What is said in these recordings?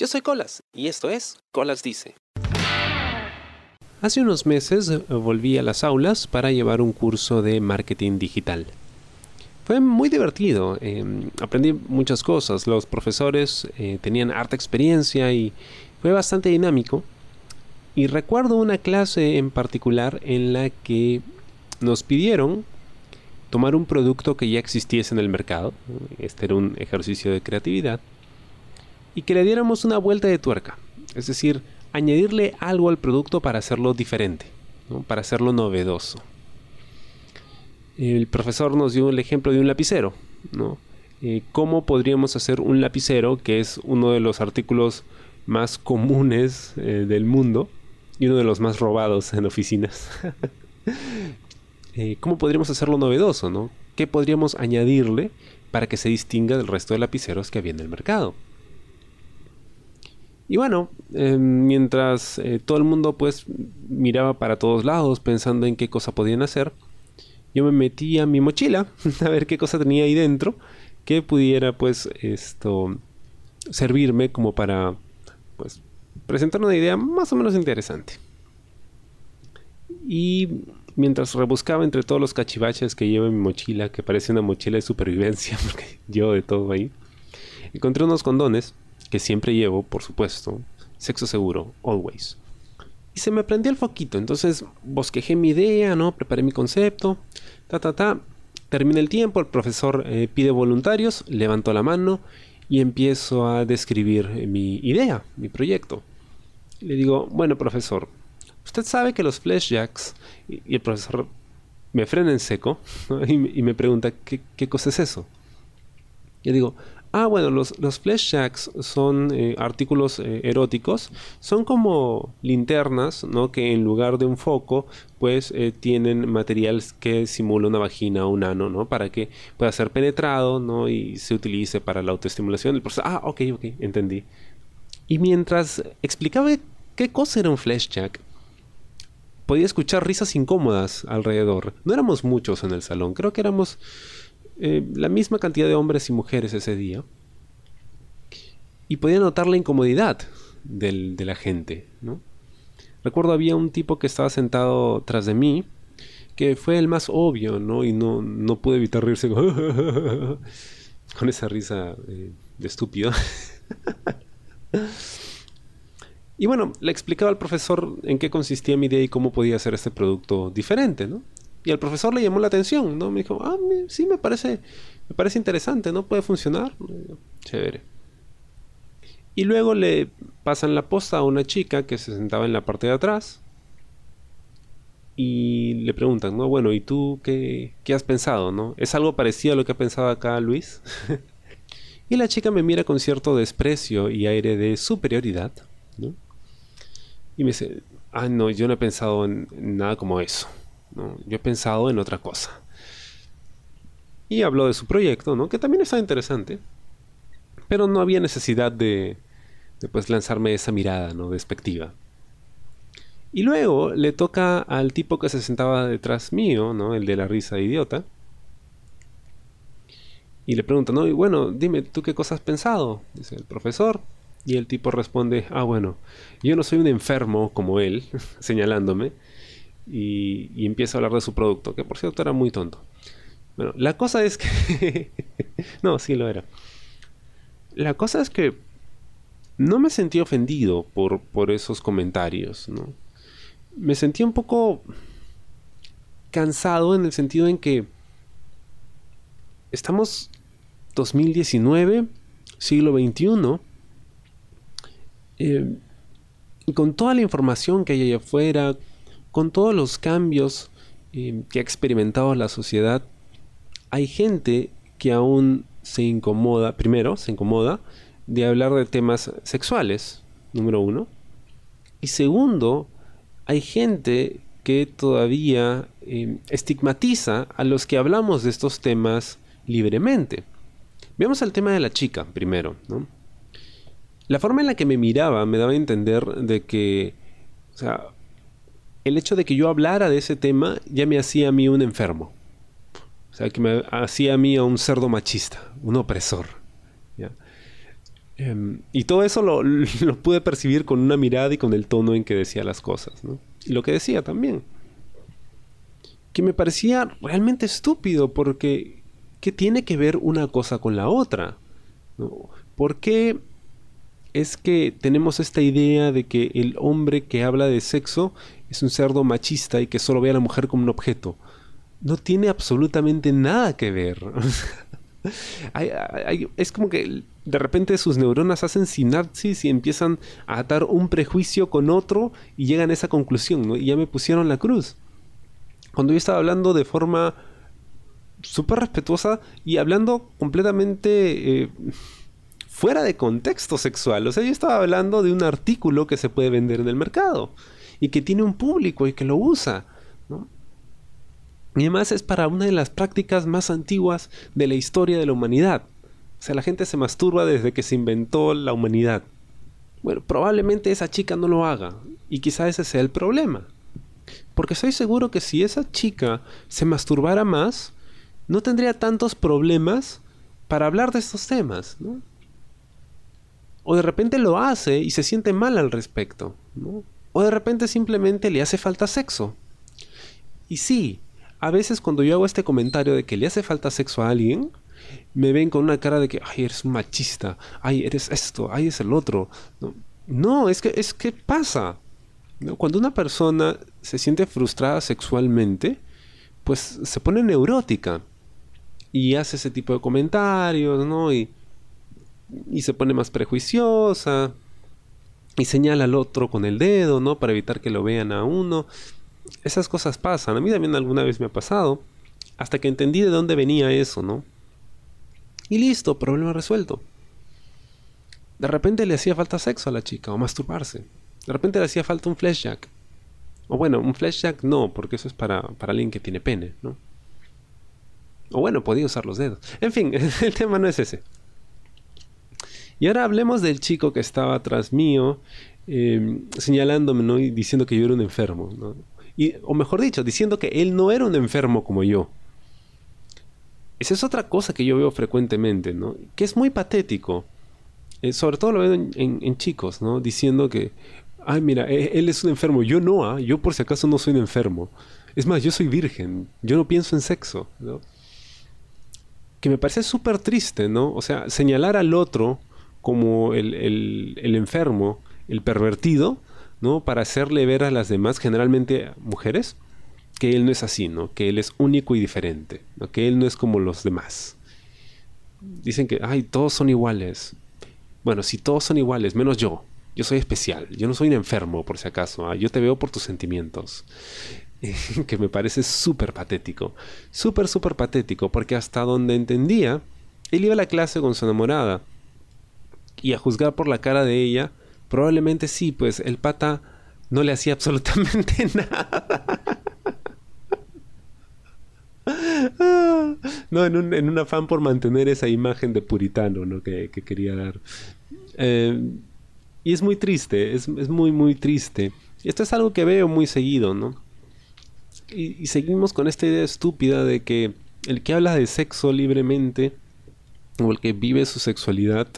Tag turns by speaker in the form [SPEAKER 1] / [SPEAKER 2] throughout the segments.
[SPEAKER 1] Yo soy Colas y esto es Colas Dice. Hace unos meses eh, volví a las aulas para llevar un curso de marketing digital. Fue muy divertido, em, aprendí muchas cosas, los profesores eh, tenían harta experiencia y fue bastante dinámico. Y recuerdo una clase en particular en la que nos pidieron tomar un producto que ya existiese en el mercado, este era un ejercicio de creatividad, y que le diéramos una vuelta de tuerca, es decir, añadirle algo al producto para hacerlo diferente, para hacerlo novedoso. El profesor nos dio el ejemplo de un lapicero, eh, ¿Cómo podríamos hacer un lapicero, que es uno de los artículos más comunes eh, del mundo y uno de los más robados en oficinas? Eh, ¿Cómo podríamos hacerlo novedoso, no? ¿Qué podríamos añadirle para que se distinga del resto de lapiceros que había en el mercado? Y bueno, eh, mientras eh, todo el mundo pues miraba para todos lados pensando en qué cosa podían hacer, yo me metí a mi mochila a ver qué cosa tenía ahí dentro que pudiera pues esto servirme como para pues presentar una idea más o menos interesante. Y mientras rebuscaba entre todos los cachivaches que llevo en mi mochila, que parece una mochila de supervivencia, porque llevo de todo ahí, encontré unos condones que siempre llevo, por supuesto, sexo seguro, always. Y se me prendió el foquito, entonces bosquejé mi idea, ¿no? Preparé mi concepto, ta, ta, ta. Termina el tiempo, el profesor eh, pide voluntarios, levanto la mano y empiezo a describir eh, mi idea, mi proyecto. Le digo, bueno, profesor, usted sabe que los flashjacks, y, y el profesor me frena en seco y, me pregunta, ¿qué, ¿qué cosa es eso? Yo digo, Ah, bueno, los, los flash jacks son eh, artículos eh, eróticos. Son como linternas, ¿no? Que en lugar de un foco, pues eh, tienen materiales que simula una vagina o un ano, ¿no? Para que pueda ser penetrado, ¿no? Y se utilice para la autoestimulación. El ah, ok, ok, entendí. Y mientras explicaba qué cosa era un flash jack, podía escuchar risas incómodas alrededor. No éramos muchos en el salón, creo que éramos eh, la misma cantidad de hombres y mujeres ese día. Y podía notar la incomodidad de la gente. Recuerdo había un tipo que estaba sentado tras de mí, que fue el más obvio. Y no, no pude evitar reírse con, esa risa eh, de estúpido. y bueno, le explicaba al profesor en qué consistía mi idea y cómo podía hacer este producto diferente, ¿no? Y al profesor le llamó la atención, ¿no? Me dijo, ah, sí, me parece, me parece interesante, ¿no? Puede funcionar. Chévere. Y luego le pasan la posta a una chica que se sentaba en la parte de atrás. Y le preguntan, ¿no? Bueno, ¿y tú qué, qué has pensado, no? ¿Es algo parecido a lo que ha pensado acá Luis? y la chica me mira con cierto desprecio y aire de superioridad, ¿no? Y me dice, ah, no, yo no he pensado en nada como eso. Yo he pensado en otra cosa. Y habló de su proyecto, ¿no? Que también está interesante. Pero no había necesidad de, de pues, lanzarme esa mirada, ¿no? Despectiva. Y luego le toca al tipo que se sentaba detrás mío, ¿no? El de la risa idiota. Y le pregunta, ¿no? Y bueno, dime, ¿tú qué cosa has pensado? Dice el profesor. Y el tipo responde, ah, bueno, yo no soy un enfermo como él, señalándome y, empieza a hablar de su producto, que por cierto era muy tonto. Bueno, la cosa es que... no, sí lo era. La cosa es que no me sentí ofendido por, por esos comentarios, ¿no? Me sentí un poco cansado en el sentido en que estamos 2019, siglo XXI, eh, y con toda la información que hay allá afuera, con todos los cambios eh, que ha experimentado la sociedad, hay gente que aún se incomoda, primero, se incomoda de hablar de temas sexuales, número uno. Y segundo, hay gente que todavía eh, estigmatiza a los que hablamos de estos temas libremente. Veamos el tema de la chica primero. La forma en la que me miraba me daba a entender de que, o sea, el hecho de que yo hablara de ese tema ya me hacía a mí un enfermo. O sea, que me hacía a mí a un cerdo machista, un opresor. Em, y todo eso lo, pude percibir con una mirada y con el tono en que decía las cosas. Y lo que decía también. Que me parecía realmente estúpido porque ¿qué tiene que ver una cosa con la otra? ¿Por qué es que tenemos esta idea de que el hombre que habla de sexo es un cerdo machista y que solo ve a la mujer como un objeto? No tiene absolutamente nada que ver. es como que de repente sus neuronas hacen sinapsis y empiezan a atar un prejuicio con otro y llegan a esa conclusión, ¿no? Y ya me pusieron la cruz. Cuando yo estaba hablando de forma súper respetuosa y hablando completamente eh, fuera de contexto sexual. O sea, yo estaba hablando de un artículo que se puede vender en el mercado y que tiene un público y que lo usa. ¿no? Y además es para una de las prácticas más antiguas de la historia de la humanidad. O sea, la gente se masturba desde que se inventó la humanidad. Bueno, probablemente esa chica no lo haga. Y quizá ese sea el problema. Porque estoy seguro que si esa chica se masturbara más, no tendría tantos problemas para hablar de estos temas, ¿no? O de repente lo hace y se siente mal al respecto, ¿no? O de repente simplemente le hace falta sexo. Y sí, a veces cuando yo hago este comentario de que le hace falta sexo a alguien, me ven con una cara de que, ay, eres un machista, ay, eres esto, ay, es el otro. No, es que, es que pasa. Cuando una persona se siente frustrada sexualmente, pues se pone neurótica y hace ese tipo de comentarios, ¿no? Y se pone más prejuiciosa y señala al otro con el dedo, ¿no? Para evitar que lo vean a uno esas cosas pasan. A mí también alguna vez me ha pasado. Hasta que entendí de dónde venía eso, ¿no? Y listo, problema resuelto. De repente le hacía falta sexo a la chica o masturbarse. De repente le hacía falta un flashjack. O bueno, un flashjack no, porque eso es para, para alguien que tiene pene, ¿no? O bueno, podía usar los dedos. En fin, el tema no es ese. Y ahora hablemos del chico que estaba atrás mío, eh, señalándome ¿no? y diciendo que yo era un enfermo. ¿no? o mejor dicho, diciendo que él no era un enfermo como yo. Esa es otra cosa que yo veo frecuentemente, ¿no? Que es muy patético. Eh, sobre todo lo veo en, chicos, ¿no? Diciendo que, ay, mira, e, él es un enfermo. Yo no, ¿ah? yo por si acaso no soy un enfermo. Es más, yo soy virgen. Yo no pienso en sexo. Que me parece súper triste, ¿no? O sea, señalar al otro como el, el enfermo, el pervertido, ¿no? Para hacerle ver a las demás, generalmente mujeres, que él no es así, ¿no? Que él es único y diferente. Que él no es como los demás. Dicen que, ay, todos son iguales. Bueno, si todos son iguales, menos yo. Yo soy especial. Yo no soy un enfermo, por si acaso. ¿ah? Yo te veo por tus sentimientos. que me parece súper patético. Súper, súper patético. Porque hasta donde entendía, él iba a la clase con su enamorada. Y a juzgar por la cara de ella, Probablemente sí, pues el pata no le hacía absolutamente nada. no, en un, en un, afán por mantener esa imagen de puritano ¿no? que, quería dar. Eh, y es muy triste, es, muy, muy triste. Esto es algo que veo muy seguido, ¿no? Y, seguimos con esta idea estúpida de que el que habla de sexo libremente, o el que vive su sexualidad,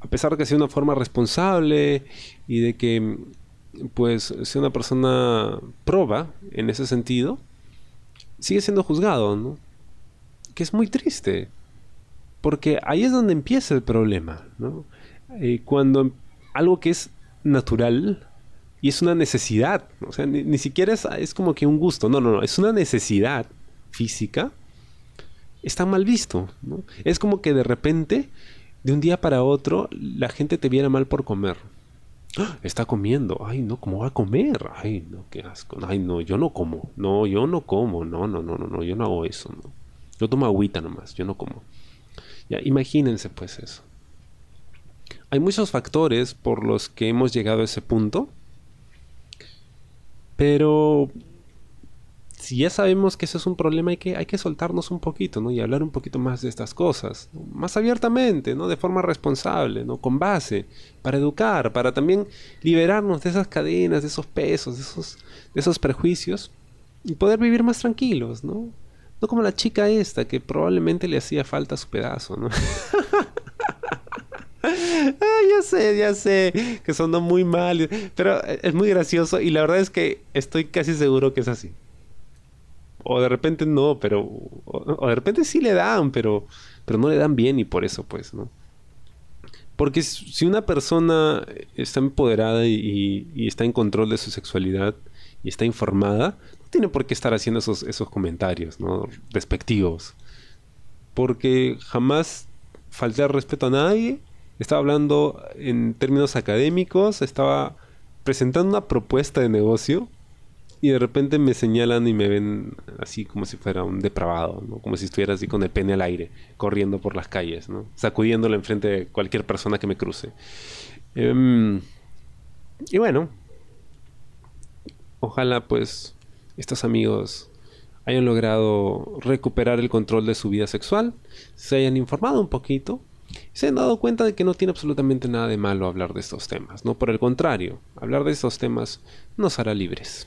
[SPEAKER 1] a pesar de que sea una forma responsable y de que pues sea una persona proba en ese sentido, sigue siendo juzgado, ¿no? Que es muy triste, porque ahí es donde empieza el problema, ¿no? Eh, cuando algo que es natural y es una necesidad, o sea, ni, siquiera es, es, como que un gusto, no, no, no, es una necesidad física, está mal visto, ¿no? Es como que de repente de un día para otro la gente te viera mal por comer. ¡Ah! Está comiendo. Ay, no, ¿cómo va a comer? Ay, no, qué asco. Ay, no, yo no como. No, yo no como. No, no, no, no, no, yo no hago eso. No. Yo tomo agüita nomás, yo no como. Ya, imagínense pues eso. Hay muchos factores por los que hemos llegado a ese punto. Pero si ya sabemos que eso es un problema, hay que, hay que soltarnos un poquito, ¿no? Y hablar un poquito más de estas cosas, más abiertamente, ¿no? De forma responsable, ¿no? Con base, para educar, para también liberarnos de esas cadenas, de esos pesos, de esos, de esos prejuicios y poder vivir más tranquilos, ¿no? No como la chica esta, que probablemente le hacía falta su pedazo, ¿no? Ah, ya sé, ya sé, que sonó muy mal, pero es muy gracioso y la verdad es que estoy casi seguro que es así. O de repente no, pero... O, de repente sí le dan, pero, pero no le dan bien y por eso pues, ¿no? Porque si una persona está empoderada y, está en control de su sexualidad y está informada, no tiene por qué estar haciendo esos, esos comentarios, ¿no? Despectivos. Porque jamás falté al respeto a nadie estaba hablando en términos académicos, estaba presentando una propuesta de negocio y de repente me señalan y me ven así como si fuera un depravado, ¿no? como si estuviera así con el pene al aire, corriendo por las calles, ¿no? sacudiéndolo enfrente de cualquier persona que me cruce. Em, y bueno, ojalá pues estos amigos hayan logrado recuperar el control de su vida sexual, se hayan informado un poquito se han dado cuenta de que no tiene absolutamente nada de malo hablar de estos temas, no por el contrario, hablar de estos temas nos hará libres.